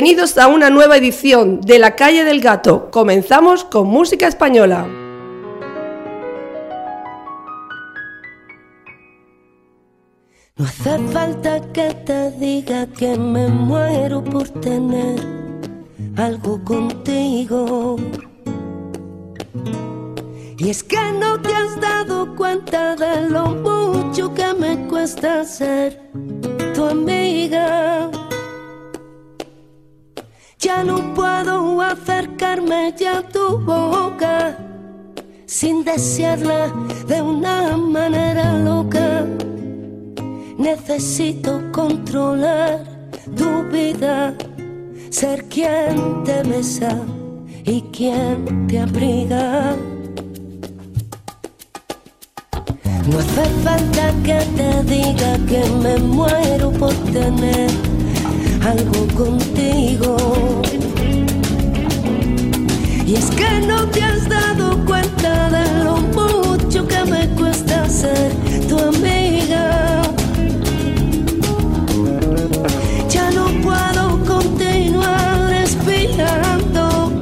Bienvenidos a una nueva edición de La Calle del Gato. Comenzamos con música española. No hace falta que te diga que me muero por tener algo contigo. Y es que no te has dado cuenta de lo mucho que me cuesta ser tu amiga. Ya no puedo acercarme ya a tu boca sin desearla de una manera loca. Necesito controlar tu vida, ser quien te besa y quien te abriga. No hace falta que te diga que me muero por tener algo contigo. Y es que no te has dado cuenta de lo mucho que me cuesta ser tu amiga. Ya no puedo continuar respirando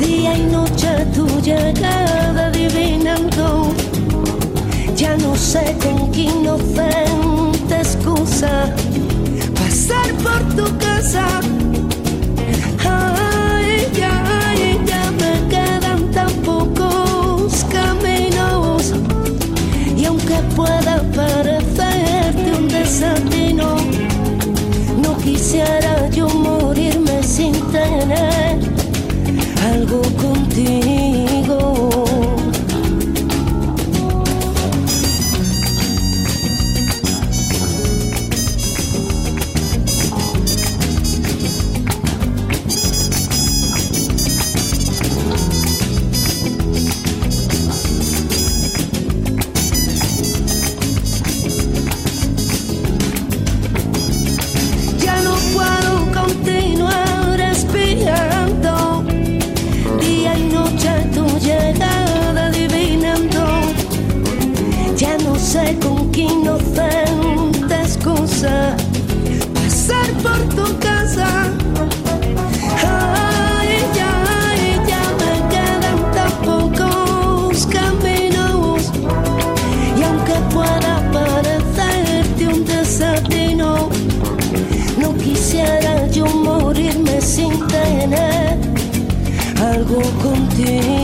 día y noche tu llegada adivinando. Ya no sé con qué inocente excusa por tu casa. Ay, ya, ya me quedan tan pocos caminos. Y aunque pueda parecerte un desatino, no quisiera algo contigo.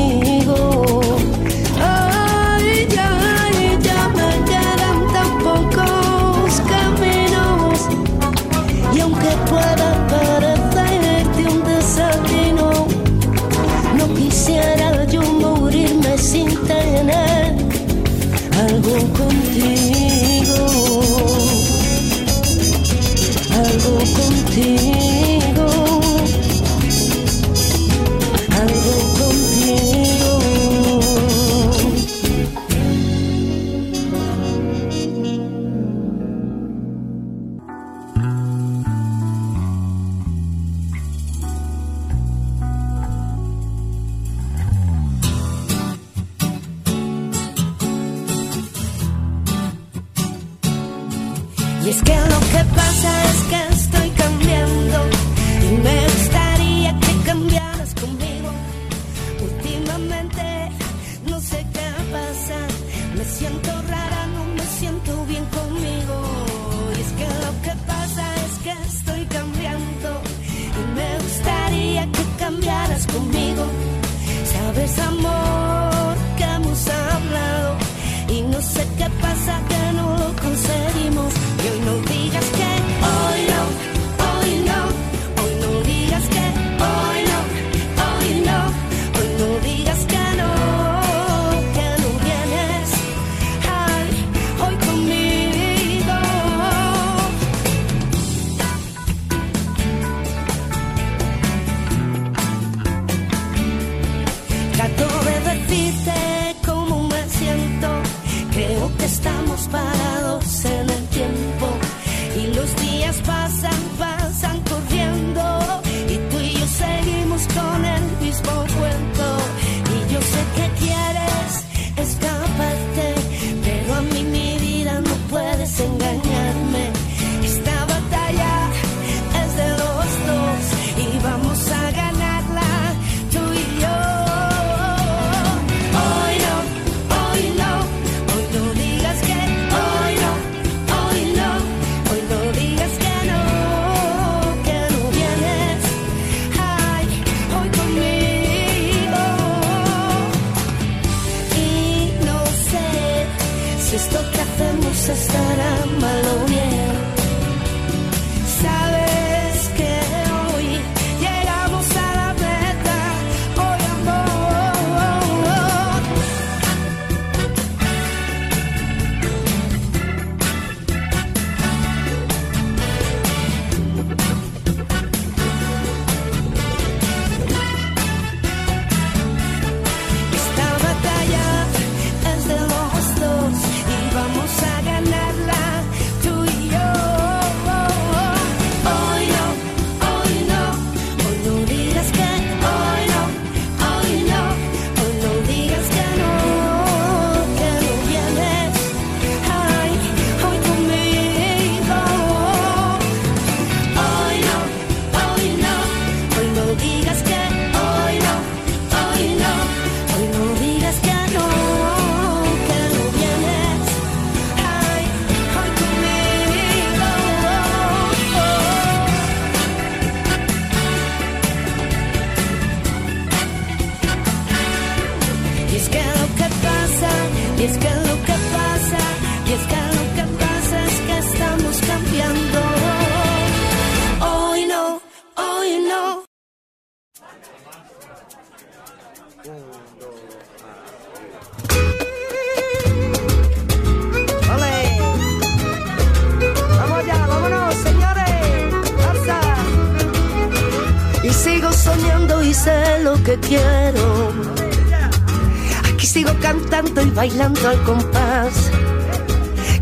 Bailando al compás.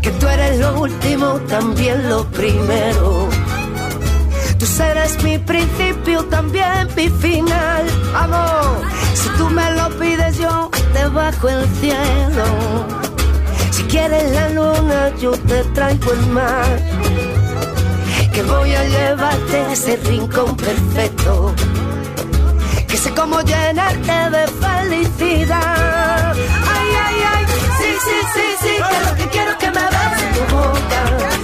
Que tú eres lo último, también lo primero. Tú serás mi principio, también mi final. Vamos, si tú me lo pides, yo te bajo el cielo. Si quieres la luna, yo te traigo el mar que voy a llevarte a ese rincón perfecto. Que sé cómo llenarte de felicidad. Sí, sí, sí, que lo que quiero es que me beses tu.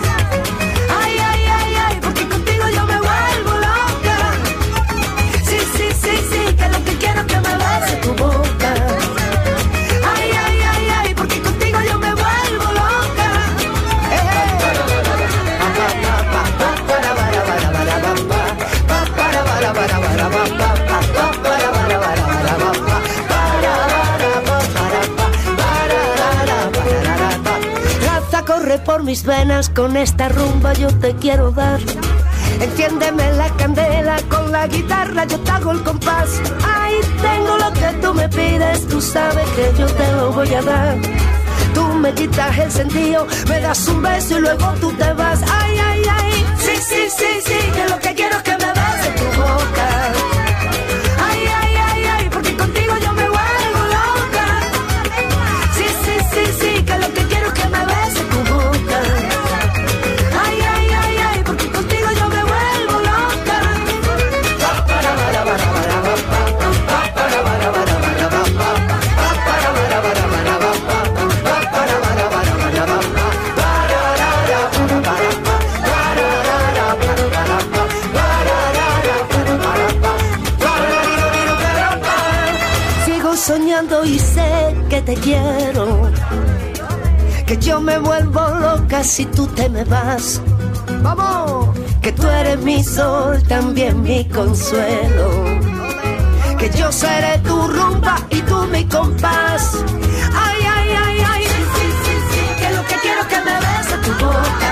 Mis venas, con esta rumba yo te quiero dar. Enciéndeme la candela con la guitarra, yo te hago el compás. Ay, tengo lo que tú me pides, tú sabes que yo te lo voy a dar. Tú me quitas el sentido, me das un beso y luego tú te vas. Ay, ay, ay, sí, sí, sí, sí, que lo que quiero es que me te quiero. Que yo me vuelvo loca si tú te me vas. ¡Vamos! Que tú eres mi sol, también mi consuelo. Que yo seré tu rumba y tú mi compás. Ay, ay, ay, ay. Sí, sí, sí, sí. Que lo que quiero es que me beses tu boca.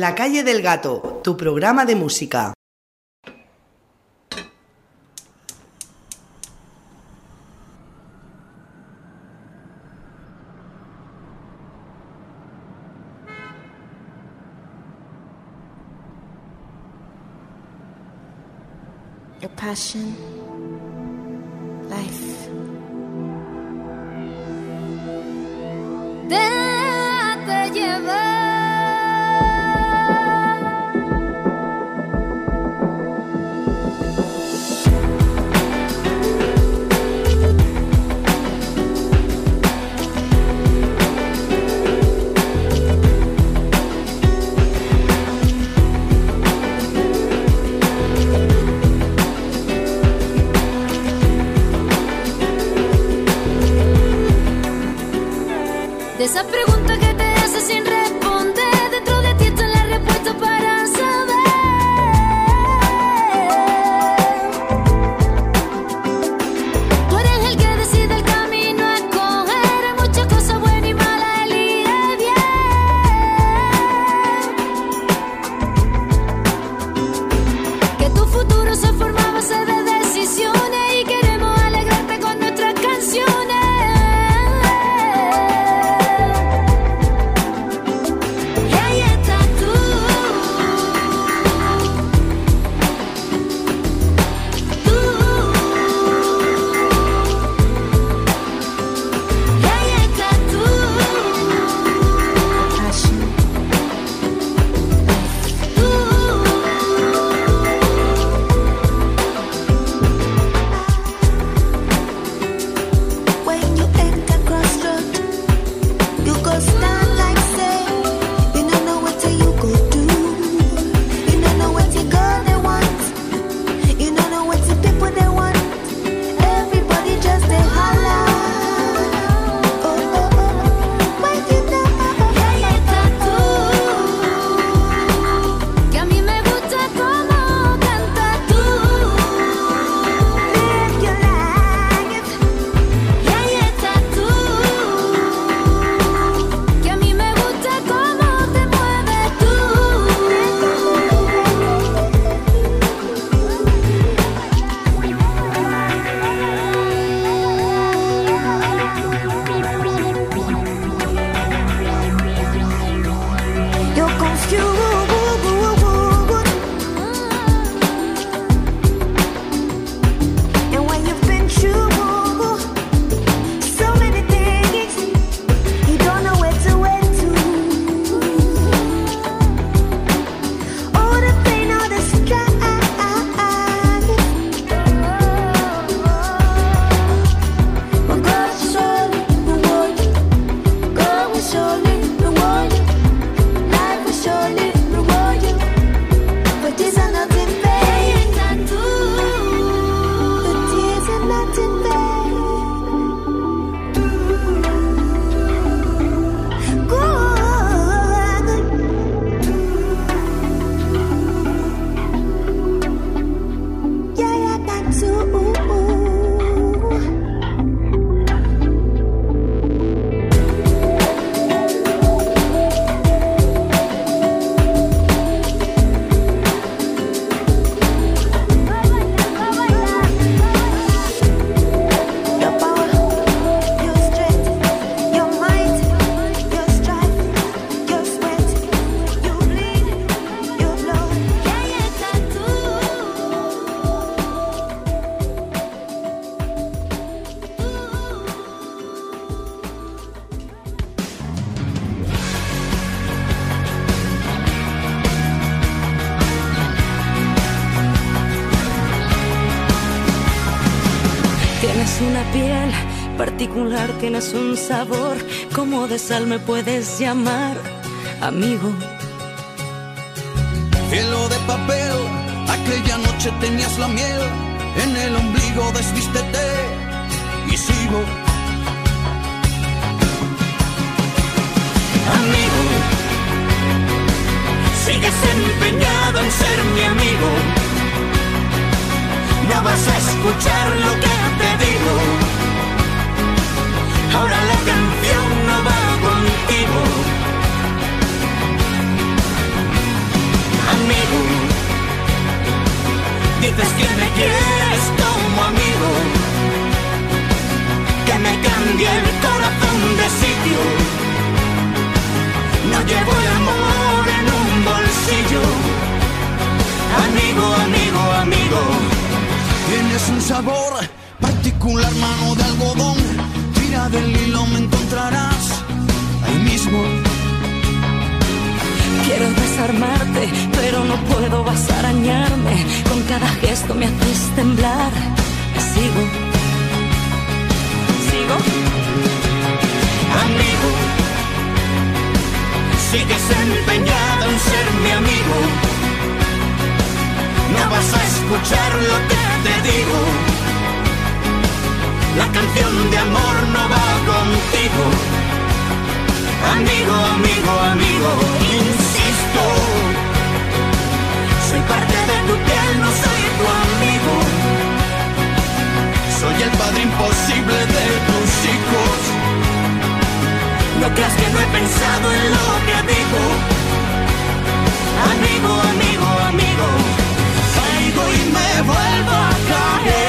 La calle del gato, tu programa de música. Tienes un sabor, como de sal me puedes llamar amigo. Cielo de papel, aquella noche tenías la miel en el ombligo, desvístete y sigo. Amigo, sigues empeñado en ser mi amigo. No vas a escuchar lo que te digo. Ahora la canción no va contigo. Amigo, dices que me quieres como amigo. Que me cambie el corazón de sitio. No llevo el amor en un bolsillo. Amigo, amigo, amigo. Tienes un sabor particular, mano de algodón. Del hilo, me encontrarás ahí mismo. Quiero desarmarte, pero no puedo, vas a arañarme. Con cada gesto me haces temblar. Sigo. Sigo. Amigo, sigues empeñado en ser mi amigo. No vas a escuchar lo que te digo. La canción de amor no va contigo. Amigo, amigo, amigo, insisto. Soy parte de tu piel, no soy tu amigo. Soy el padre imposible de tus hijos. No creas que no he pensado en lo que digo. Amigo, amigo, amigo. Caigo y me vuelvo a caer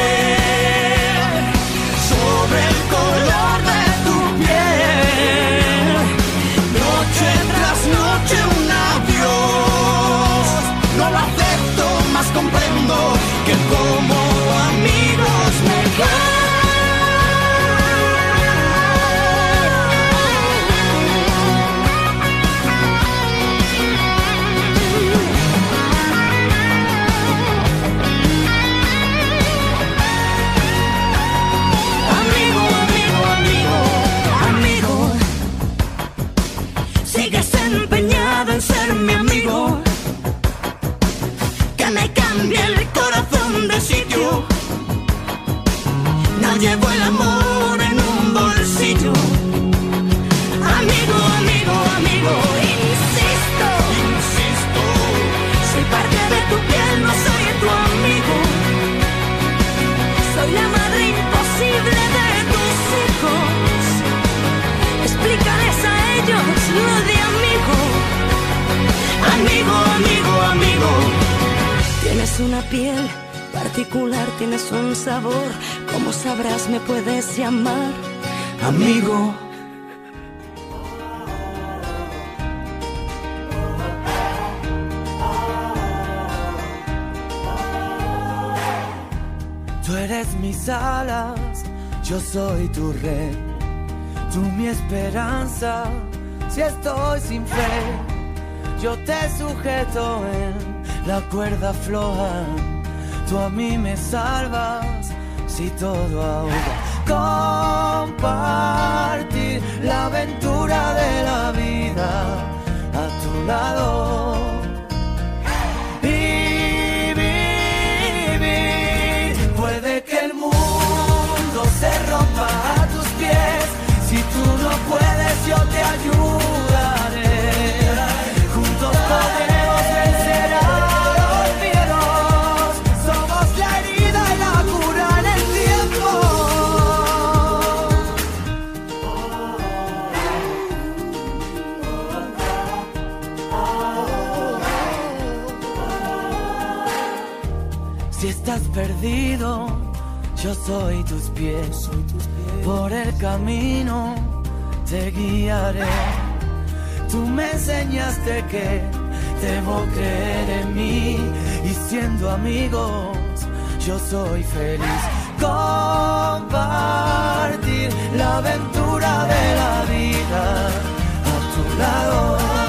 sin fe, yo te sujeto en la cuerda floja. Tú a mí me salvas si todo ahoga. Compartir la aventura de la vida a tu lado vivir. Puede que el mundo se rompa a tus pies. Si tú no puedes, yo te ayudaré. Perdido, yo soy tus pies. Por el camino te guiaré. Tú me enseñaste que debo creer en mí y siendo amigos yo soy feliz. Compartir la aventura de la vida a tu lado.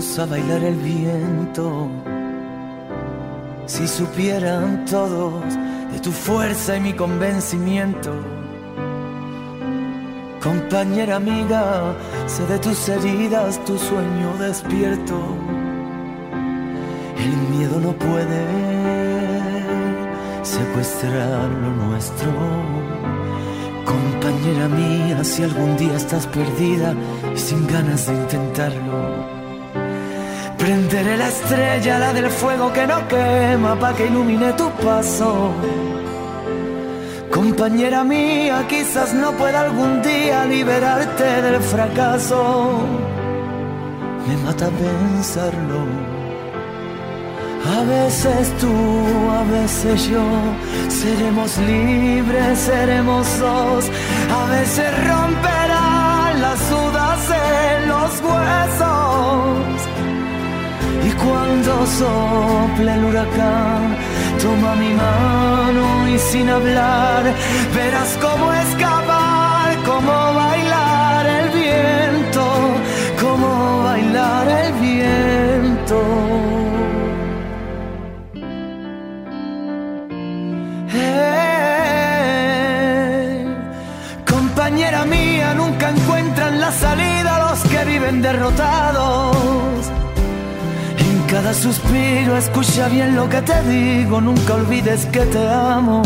A bailar el viento. Si supieran todos de tu fuerza y mi convencimiento. Compañera amiga, sé de tus heridas, tu sueño despierto. El miedo no puede secuestrar lo nuestro. Compañera mía, si algún día estás perdida y sin ganas de intentarlo. Prenderé la estrella, la del fuego que no quema, pa' que ilumine tu paso. Compañera mía, quizás no pueda algún día liberarte del fracaso. Me mata pensarlo. A veces tú, a veces yo, seremos libres, seremos dos. A veces romperán las dudas en los huesos. Cuando sople el huracán, toma mi mano y sin hablar, verás cómo escapar, cómo bailar el viento, cómo bailar el viento. Eh, compañera mía, nunca encuentran la salida los que viven derrotados. Suspiro escucha bien lo que te digo, nunca olvides que te amo.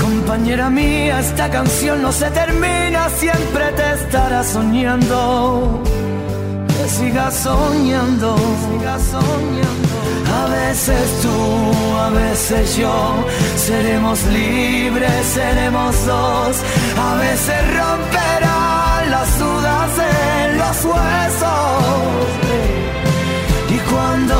Compañera mía, esta canción no se termina, siempre te estará soñando. Que sigas soñando, soñando. A veces tú, a veces yo, seremos libres, seremos dos. A veces romperán las dudas en los huesos.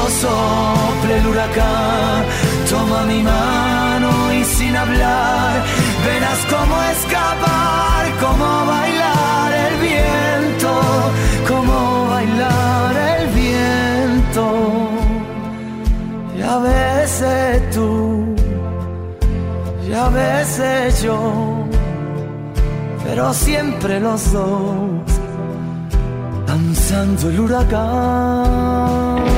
Sople el huracán, toma mi mano y sin hablar, verás cómo escapar, cómo bailar el viento, cómo bailar el viento. Y a veces tú, y a veces yo, pero siempre los dos danzando el huracán.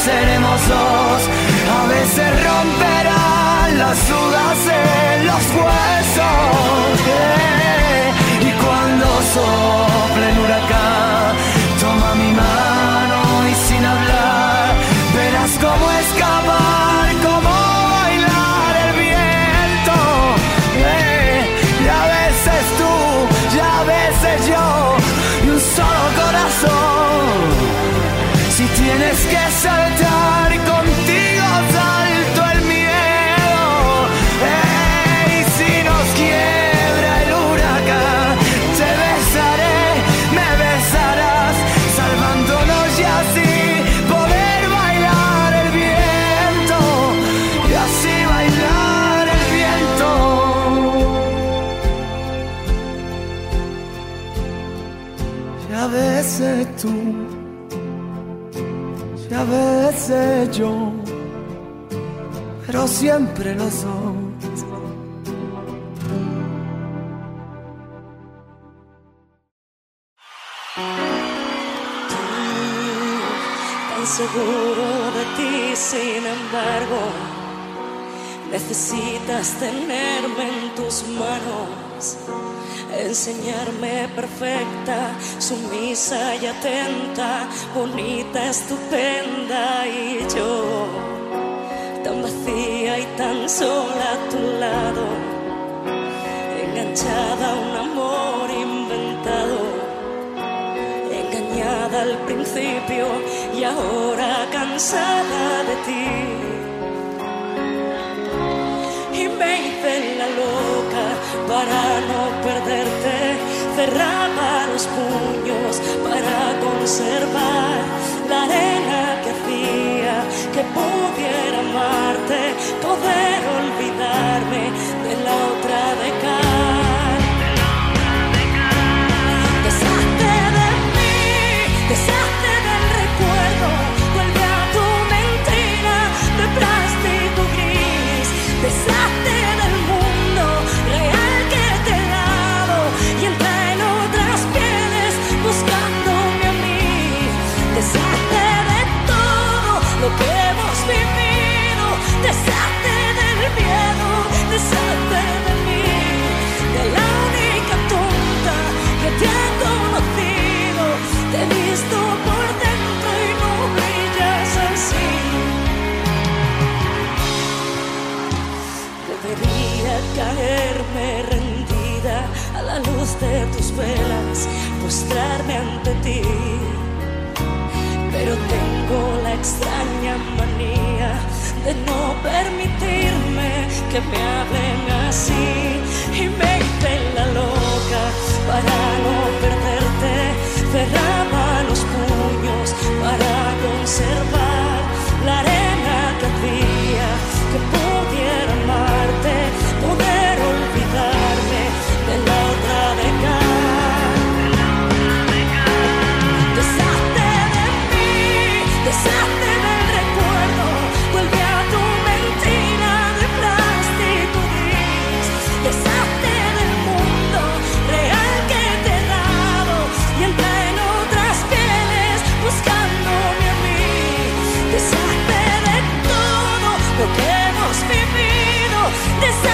Seremos dos. A veces romperán las siempre los dos. tan seguro de ti, sin embargo, necesitas tenerme en tus manos, enseñarme perfecta, sumisa y atenta, bonita, estupenda y yo, tan vacía y tan sola a tu lado, enganchada a un amor inventado. Engañada al principio y ahora cansada de ti. Y me hice la loca para no perderte, cerraba los puños para conservar la arena caerme rendida a la luz de tus velas, postrarme ante ti. Pero tengo la extraña manía de no permitirme que me hablen así. Y me la loca para no perderte. Cerraba los puños para conservar la arena que hacía que this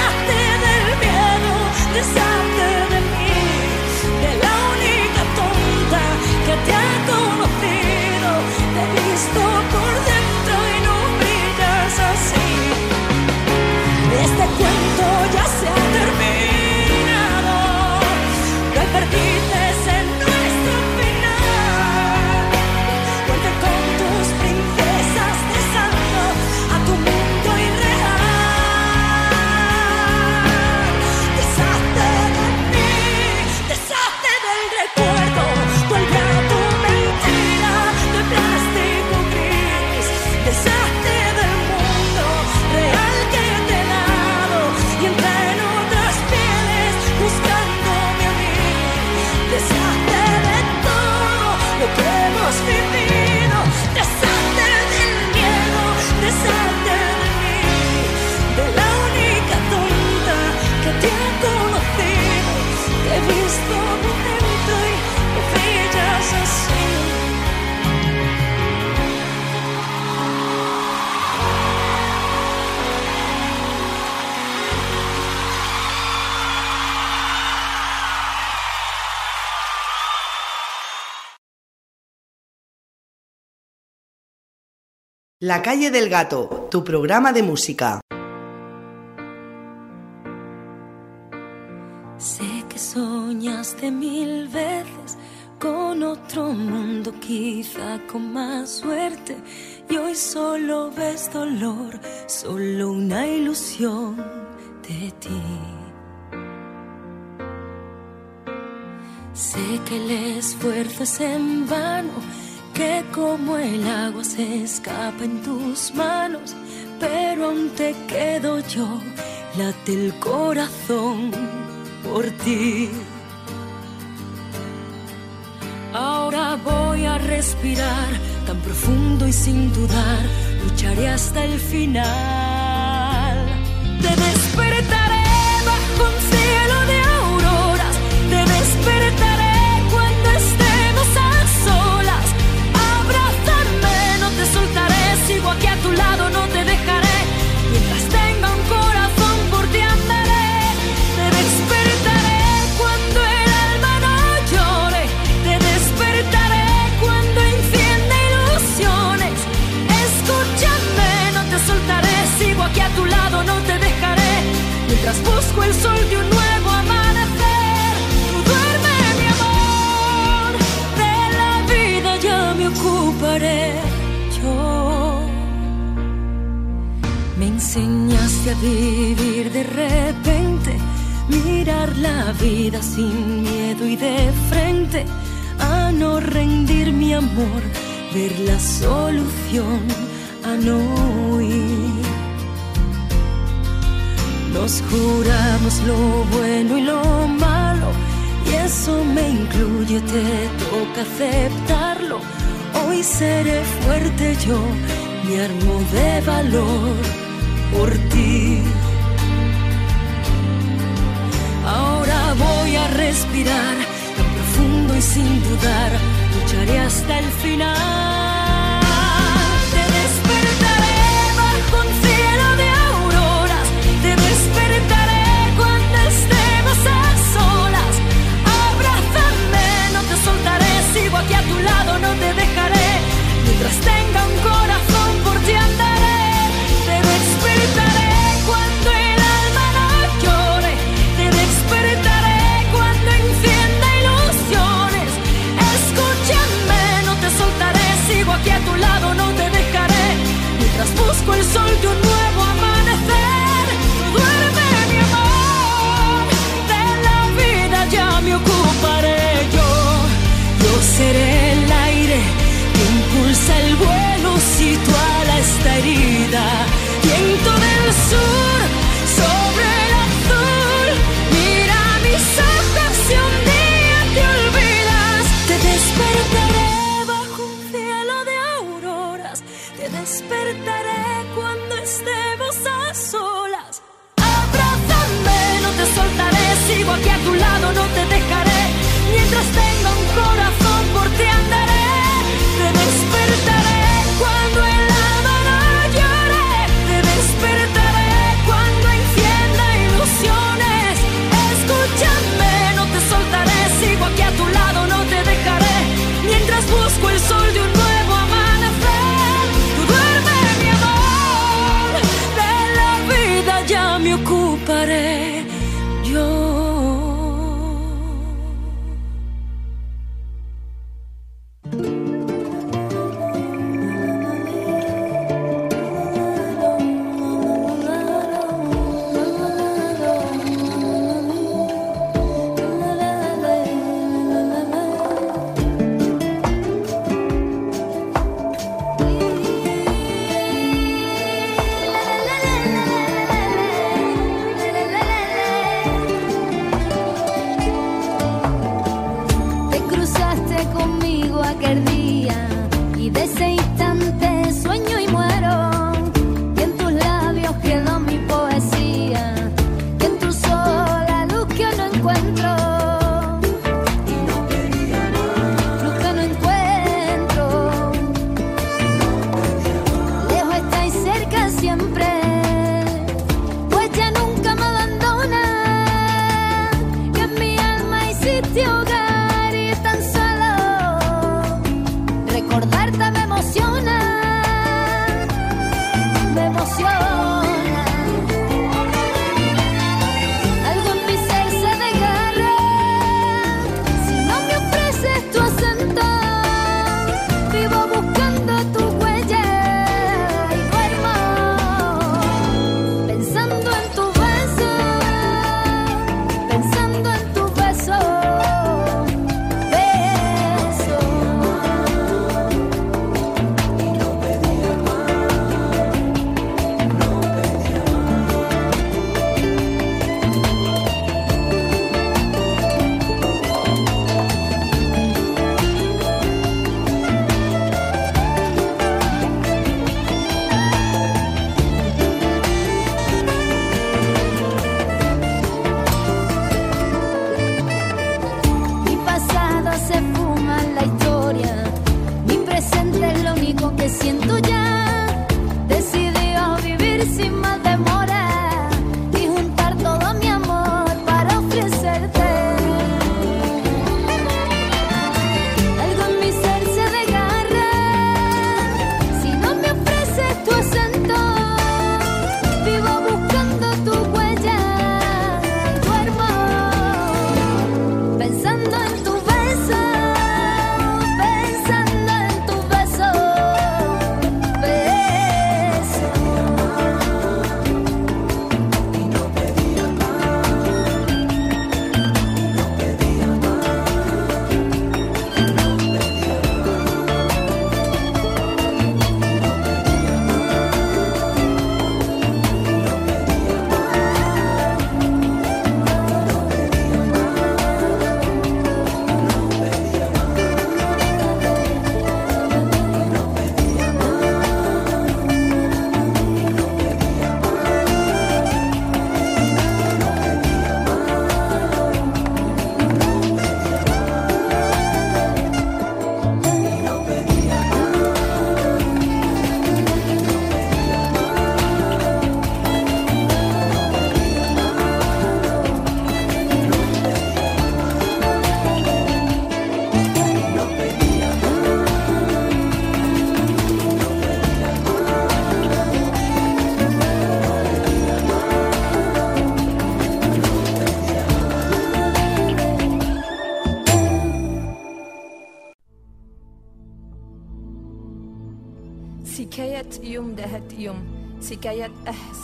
La calle del gato, tu programa de música. Sé que soñaste mil veces con otro mundo, quizá con más suerte. Y hoy solo ves dolor, solo una ilusión de ti. Sé que el esfuerzo es en vano, que como el agua se escapa en tus manos, pero aún te quedo yo, late el corazón por ti. Ahora voy a respirar tan profundo y sin dudar, lucharé hasta el final. Te despertaré busco el sol de un nuevo amanecer. Tú duerme, mi amor, de la vida ya me ocuparé yo. Me enseñaste a vivir de repente, mirar la vida sin miedo y de frente, a no rendir mi amor, ver la solución, a no huir nos juramos lo bueno y lo malo, y eso me incluye, te toca aceptarlo. Hoy seré fuerte yo, me armo de valor por ti. Ahora voy a respirar tan profundo y sin dudar, lucharé hasta el final. Viento del sur sobre el azul. Mira mis ojos si un día te olvidas. Te despertaré bajo un cielo de auroras. Te despertaré cuando estemos a solas. Abrázame, no te soltaré, sigo aquí a tu escolho só aquel día y deseé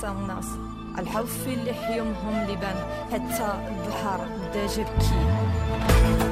خمسة ناس. الحوف اللي حيومهم لبن حتى البحر بدا جبكي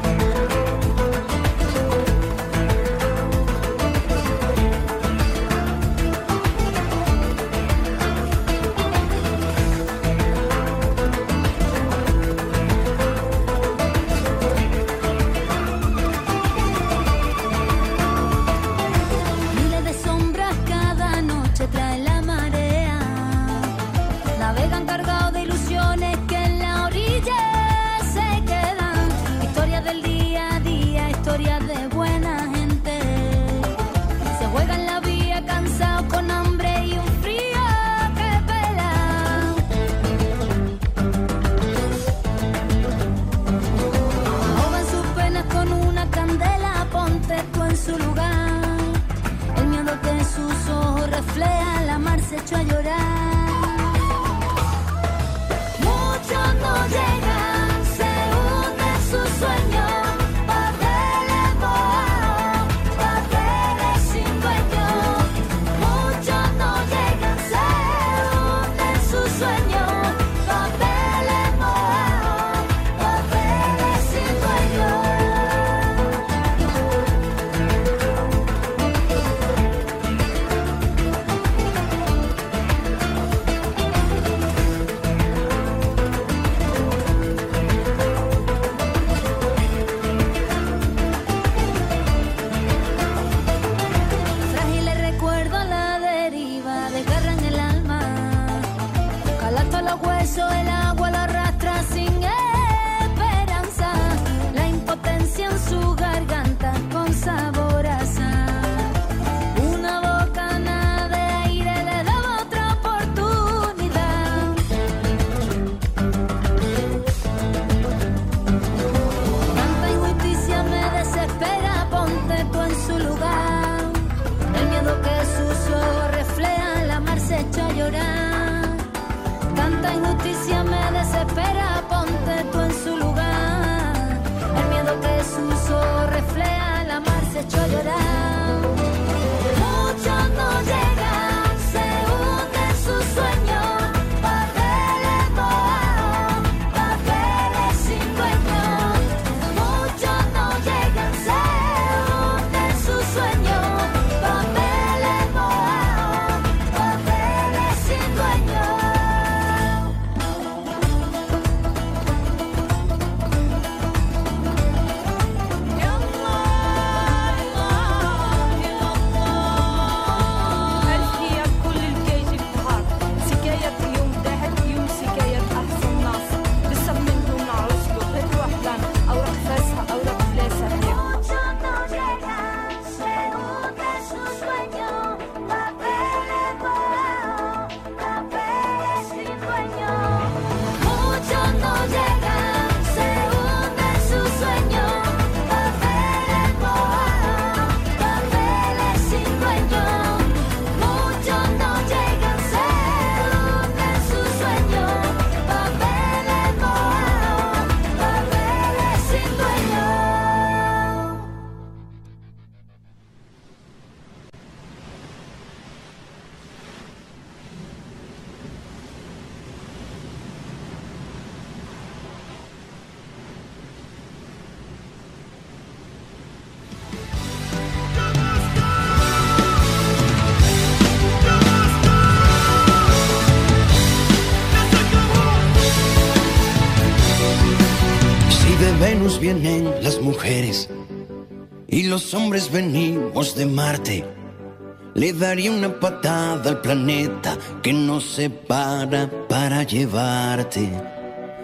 daría una patada al planeta que nos separa para llevarte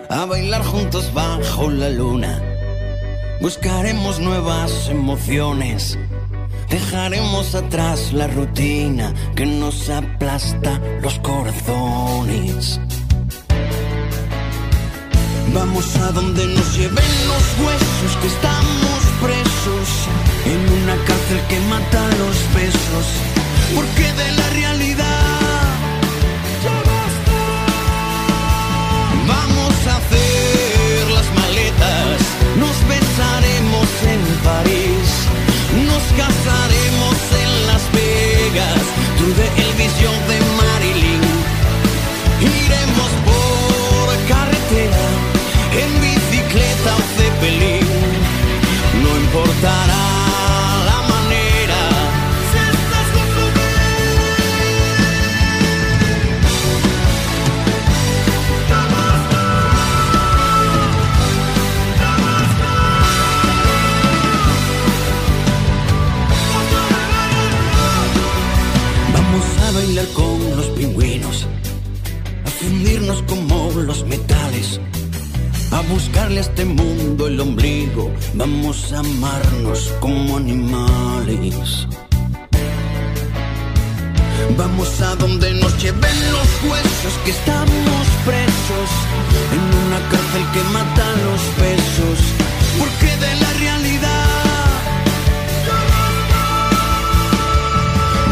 a bailar juntos bajo la luna. Buscaremos nuevas emociones. Dejaremos atrás la rutina que nos aplasta los corazones. Vamos a donde nos lleven los huesos que estamos presos en una cárcel que mata los besos. Porque de la realidad ya basta. Vamos a hacer las maletas, nos pensaremos en París, nos casaremos en Las Vegas, tuve el visión de Marilyn. Iremos por carretera, en bicicleta o de pelín, no importará. Vamos a amarnos como animales. Vamos a donde nos lleven los huesos, que estamos presos en una cárcel que mata los besos. Porque de la realidad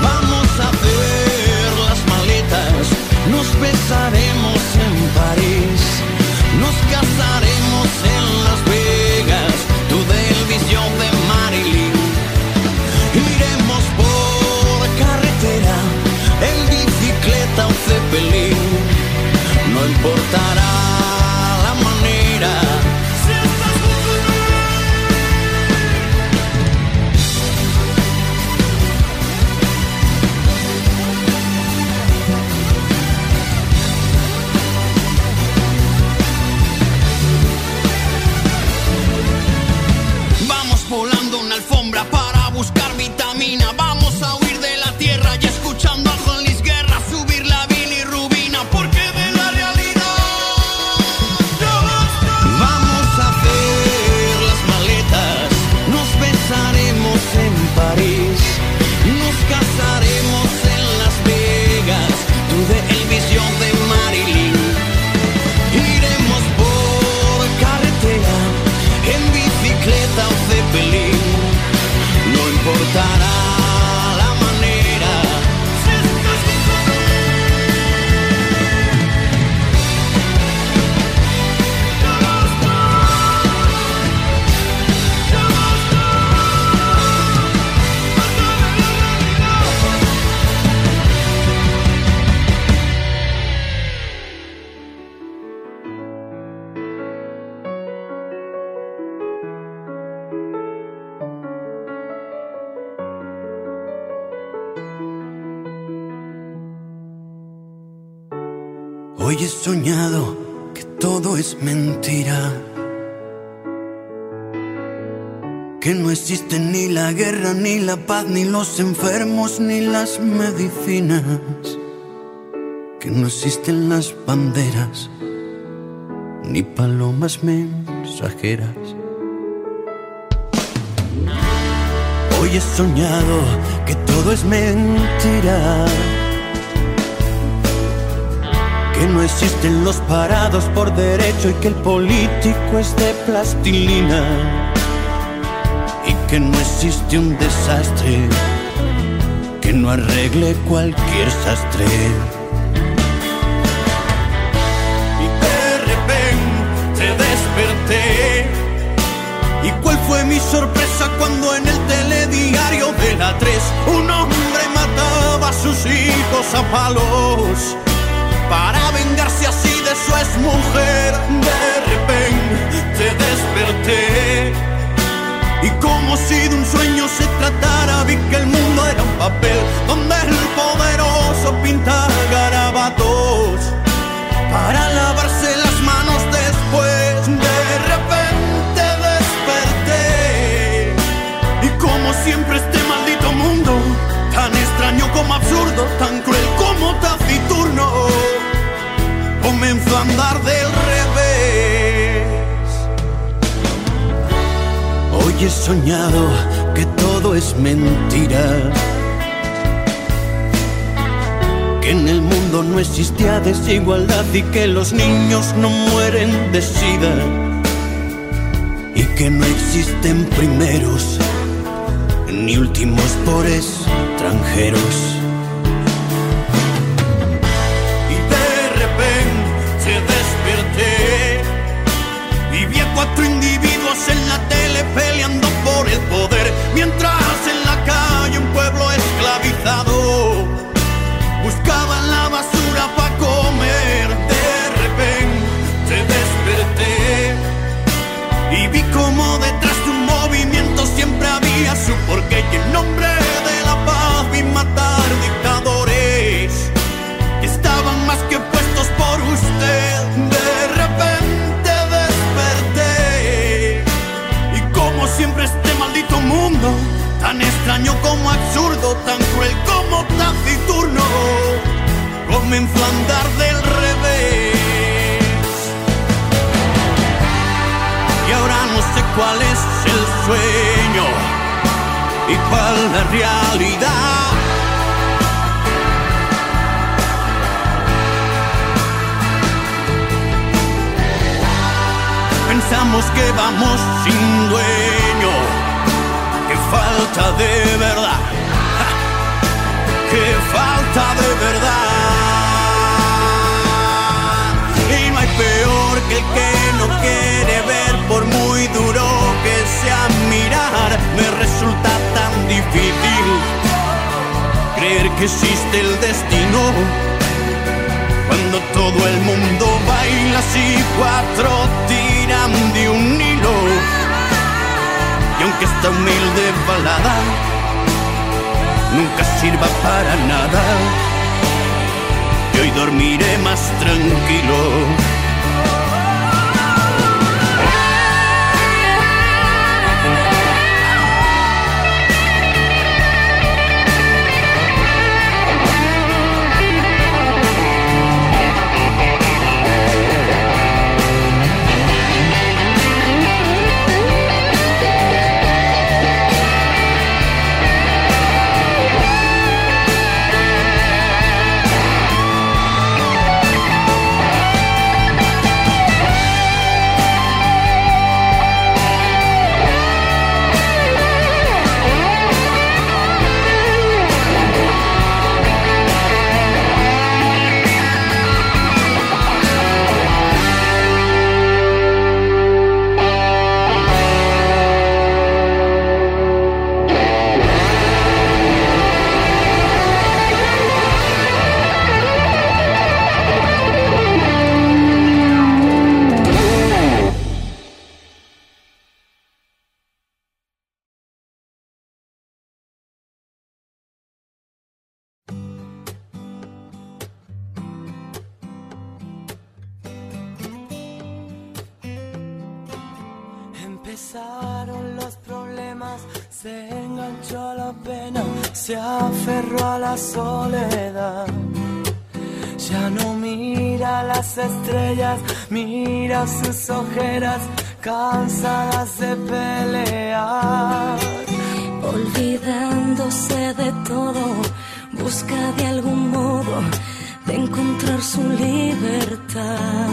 vamos a hacer las maletas, nos besaremos en París, nos casaremos no existe ni la guerra, ni la paz, ni los enfermos, ni las medicinas. Que no existen las banderas, ni palomas mensajeras. Hoy he soñado que todo es mentira. Que no existen los parados por derecho y que el político es de plastilina. Que no existe un desastre que no arregle cualquier sastre. Y de repente desperté. ¿Y cuál fue mi sorpresa cuando en el telediario de la 3 un hombre mataba a sus hijos a palos? para vengarse así de su exmujer. De repente desperté y como si de un sueño se tratara, vi que el mundo era un papel donde el poderoso pinta garabatos para lavarse las manos después. De repente desperté y como siempre este maldito mundo, tan extraño como absurdo, tan cruel como taciturno, comenzó a andar del revés. Hoy he soñado que todo es mentira. Que en el mundo no existía desigualdad y que los niños no mueren de sida. Y que no existen primeros ni últimos por extranjeros. Mientras tan cruel como taciturno, comenzó a andar del revés. cuál es el sueño y cuál la realidad. Pensamos que vamos sin dueño, que falta de verdad, Que falta de verdad. Y no hay peor que el que no quiere ver, por muy duro que sea mirar, me resulta tan difícil creer que existe el destino. Cuando todo el mundo baila así, cuatro tiran de un hilo. Y aunque esta humilde balada nunca sirva para nada, y hoy dormiré más tranquilo. Sus ojeras, cansadas de pelear. Olvidándose de todo, busca de algún modo de encontrar su libertad.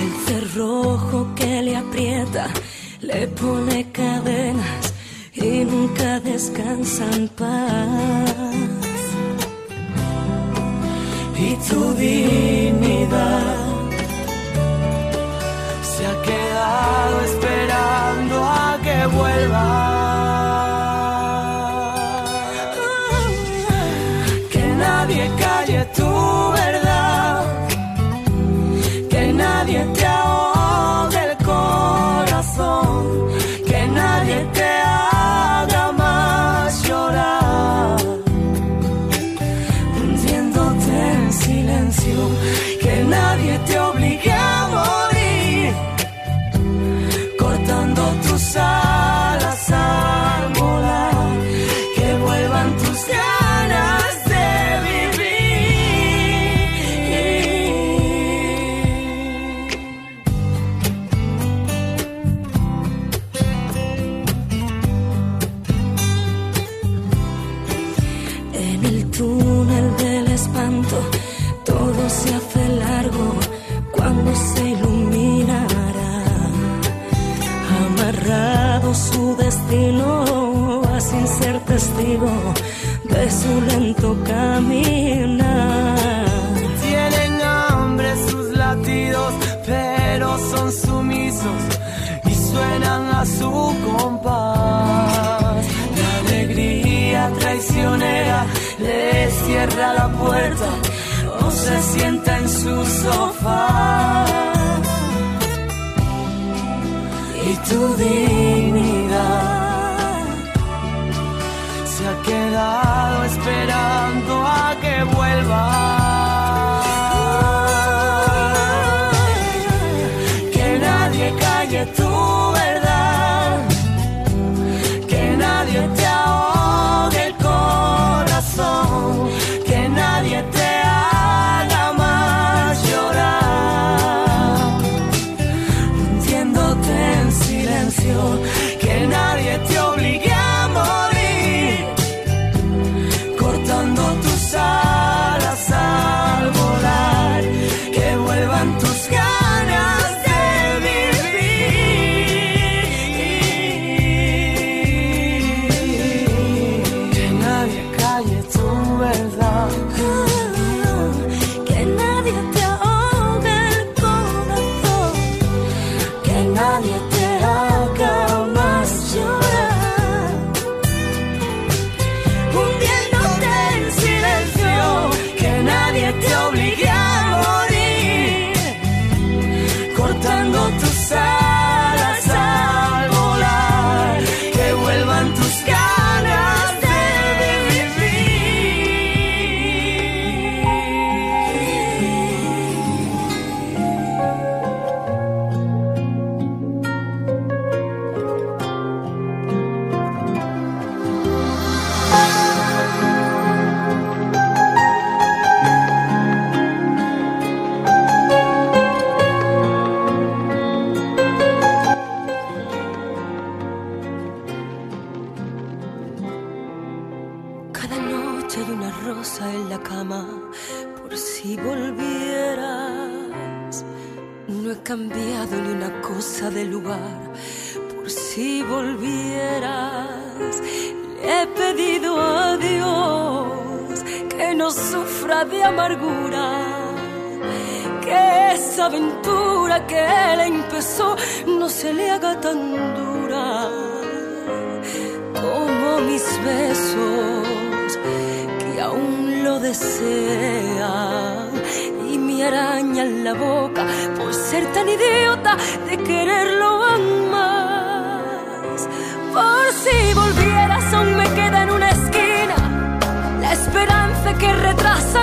El cerrojo que le aprieta, le pone cadenas y nunca descansa en paz. y tu dignidad I was sienta en su sofá. Y tu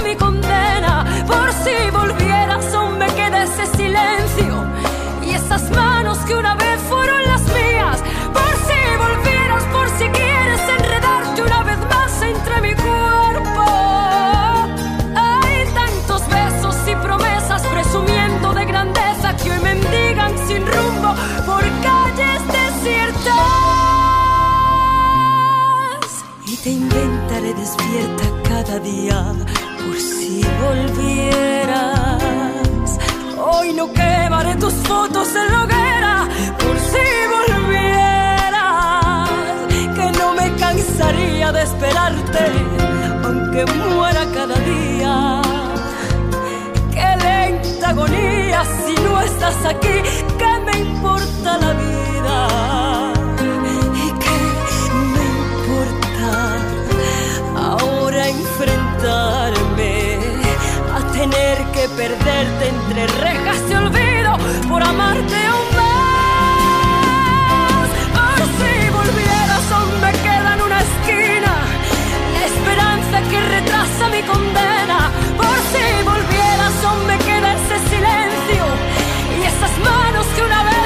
mi condena. Por si volvieras aún me queda ese silencio y esas manos que una vez fueron las mías. Por si volvieras, por si quieres enredarte una vez más entre mi cuerpo. Hay tantos besos y promesas presumiendo de grandeza que hoy mendigan sin rumbo por calles desiertas. Y te inventaré despierta cada día no quemaré tus fotos en la hoguera por si volvieras. Que no me cansaría de esperarte, aunque muera cada día. Qué lenta agonía si no estás aquí, que me importa la vida. Y que me importa ahora tener que perderte entre rejas de olvido por amarte aún más. Por si volvieras, aún me queda en una esquina la esperanza que retrasa mi condena. Por si volvieras, aún me queda ese silencio y esas manos que una vez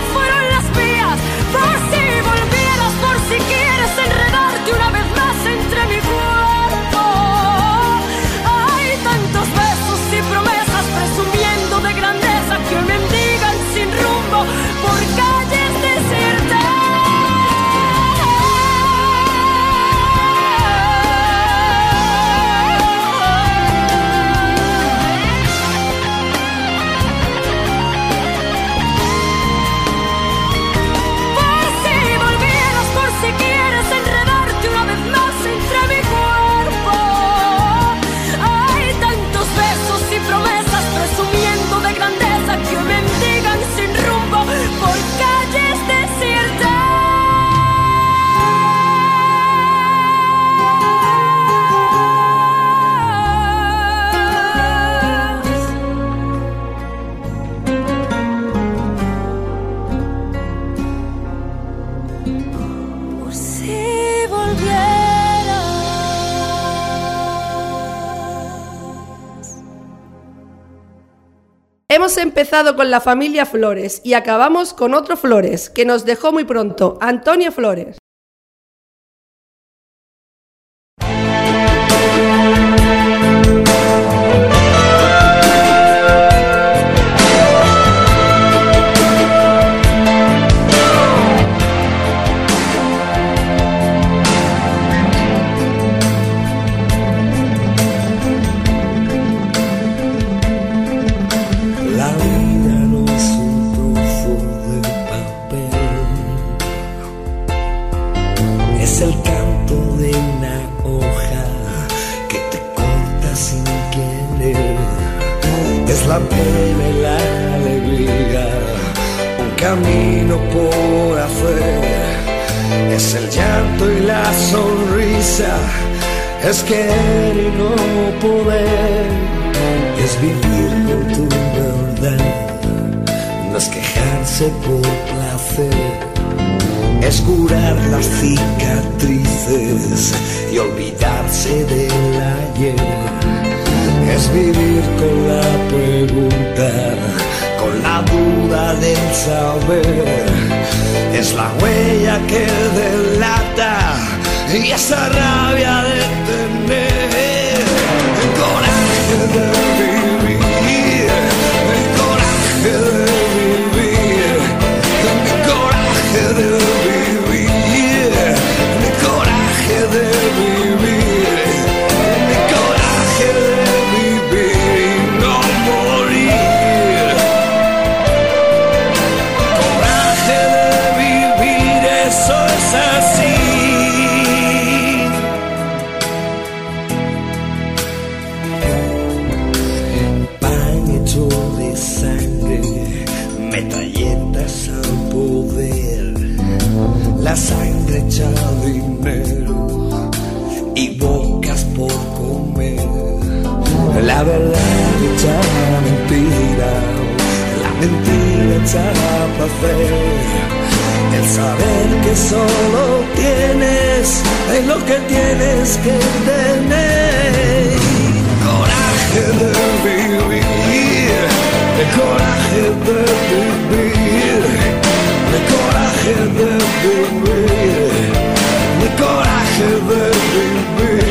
Hemos empezado con la familia Flores y acabamos con otro Flores, que nos dejó muy pronto, Antonio Flores. La verdad hecha mentira, la mentira hecha pa fe. El saber que solo tienes es lo que tienes que tener. Coraje de vivir, el coraje de vivir, el coraje de vivir, el coraje de vivir, el coraje de vivir.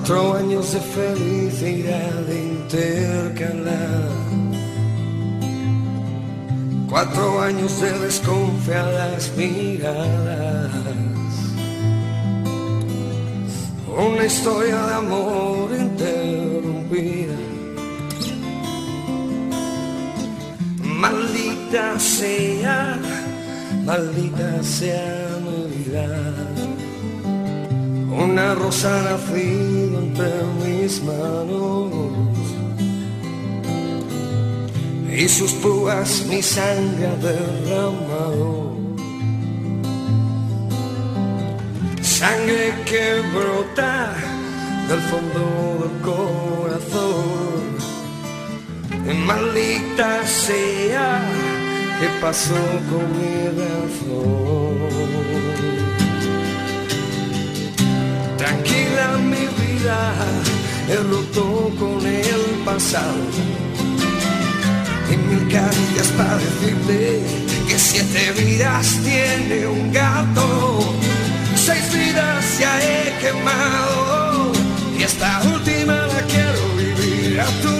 Cuatro años de felicidad intercalada. Cuatro años de desconfiadas miradas. Una historia de amor interrumpida. Maldita sea, maldita sea mi vida. Una rosa nacida entre mis manos y sus púas mi sangre ha derramado. Sangre que brota del fondo del corazón. Y maldita sea que pasó con mi razón. Vida, he roto con el pasado. Y mil caricias para decirte que siete vidas tiene un gato. Seis vidas ya he quemado. Y esta última la quiero vivir a tu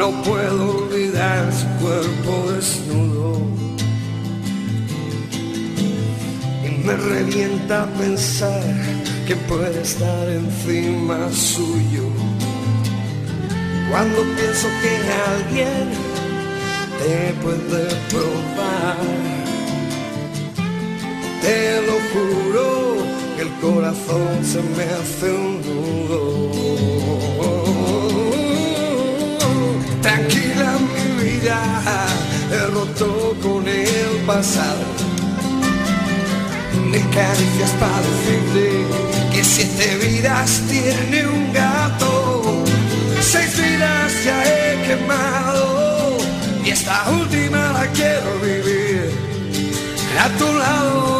No puedo olvidar su cuerpo desnudo. Y me revienta pensar que puede estar encima suyo. Cuando pienso que alguien te puede probar, te lo juro que el corazón se me hace un nudo. Tranquila mi vida, he roto con el pasado. Ni caricias para decirte que siete vidas tiene un gato. Seis vidas ya he quemado y esta última la quiero vivir a tu lado.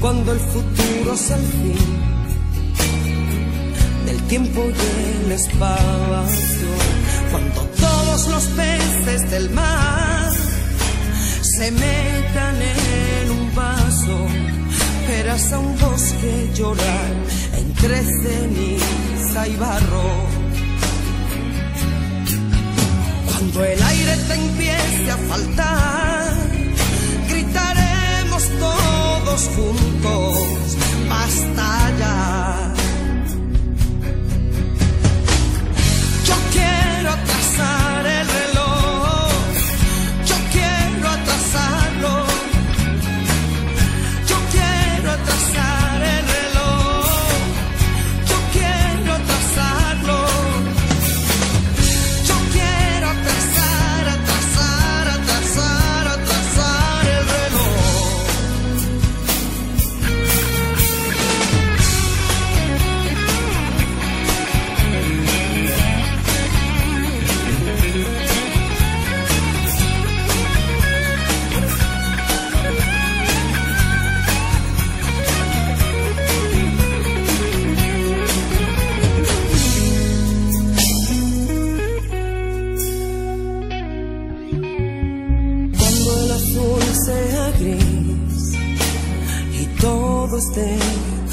cuando el futuro sea el fin del tiempo y el espacio, cuando todos los peces del mar se metan en un vaso, verás a un bosque llorar entre ceniza y barro. Cuando el aire te empiece a faltar, juntos, basta ya.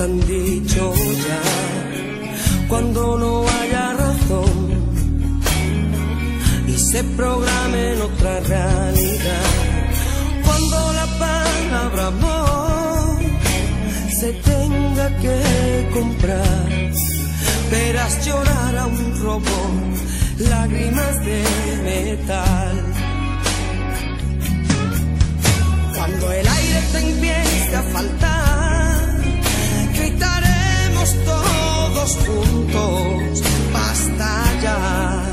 Tan dicho ya, cuando no haya razón y se programe en otra realidad, cuando la palabra amor se tenga que comprar, verás llorar a un robot lágrimas de metal. Cuando el aire te empiece a faltar, juntos, basta ya.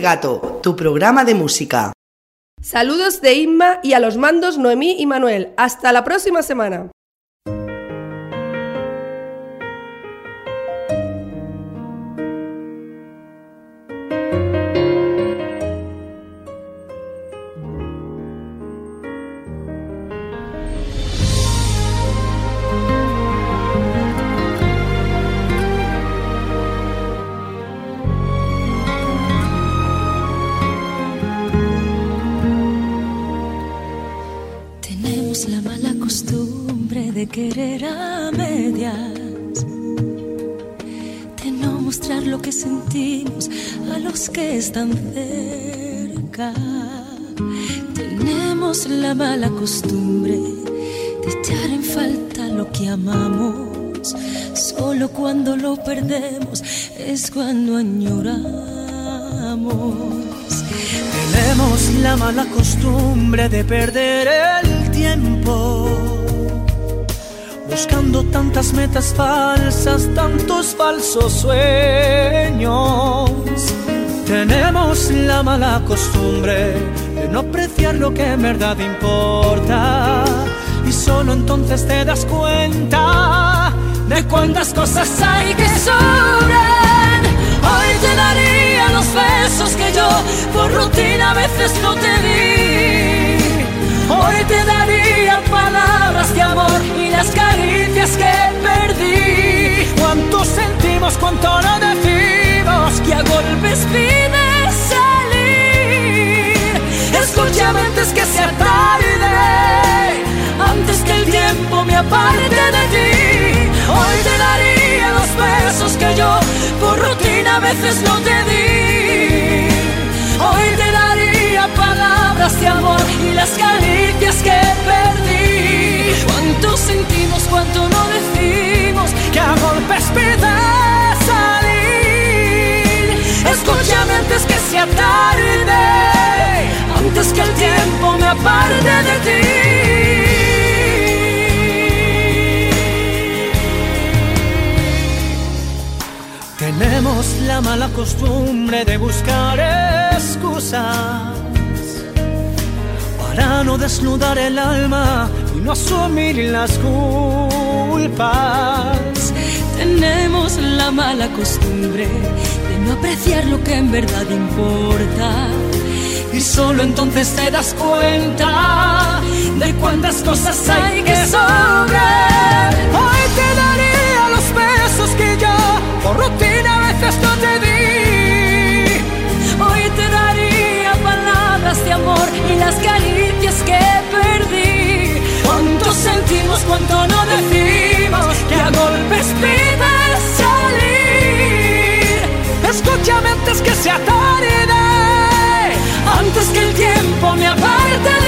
Gato, tu programa de música. Saludos de Inma y a los mandos Noemí y Manuel. Hasta la próxima semana. La mala costumbre de perder el tiempo buscando tantas metas falsas, tantos falsos sueños. Tenemos la mala costumbre de no apreciar lo que en verdad importa y solo entonces te das cuenta de cuántas cosas hay que sobran. Besos que yo por rutina a veces no te di. Hoy te daría palabras de amor y las caricias que perdí. Cuánto sentimos, cuánto no decimos que a golpes pides salir. Escúchame antes que sea tarde, antes que el tiempo me aparte de ti. Hoy te daría los besos que yo por rutina a veces no te di. Hoy te daría palabras de amor y las caricias que perdí. Cuánto sentimos, cuánto no decimos que a golpes pides salir. Escúchame antes que sea tarde, antes que el tiempo me aparte de ti. Tenemos la mala costumbre de buscar excusas para no desnudar el alma y no asumir las culpas. Tenemos la mala costumbre de no apreciar lo que en verdad importa. Y solo entonces te das cuenta de cuántas cosas hay que sobrar. Hoy te daría los besos que yo por no te di. Hoy te daría palabras de amor y las caricias que perdí. Cuánto sentimos, cuánto no decimos que a golpes pides salir. Escúchame antes que sea tarde, antes que el tiempo me aparte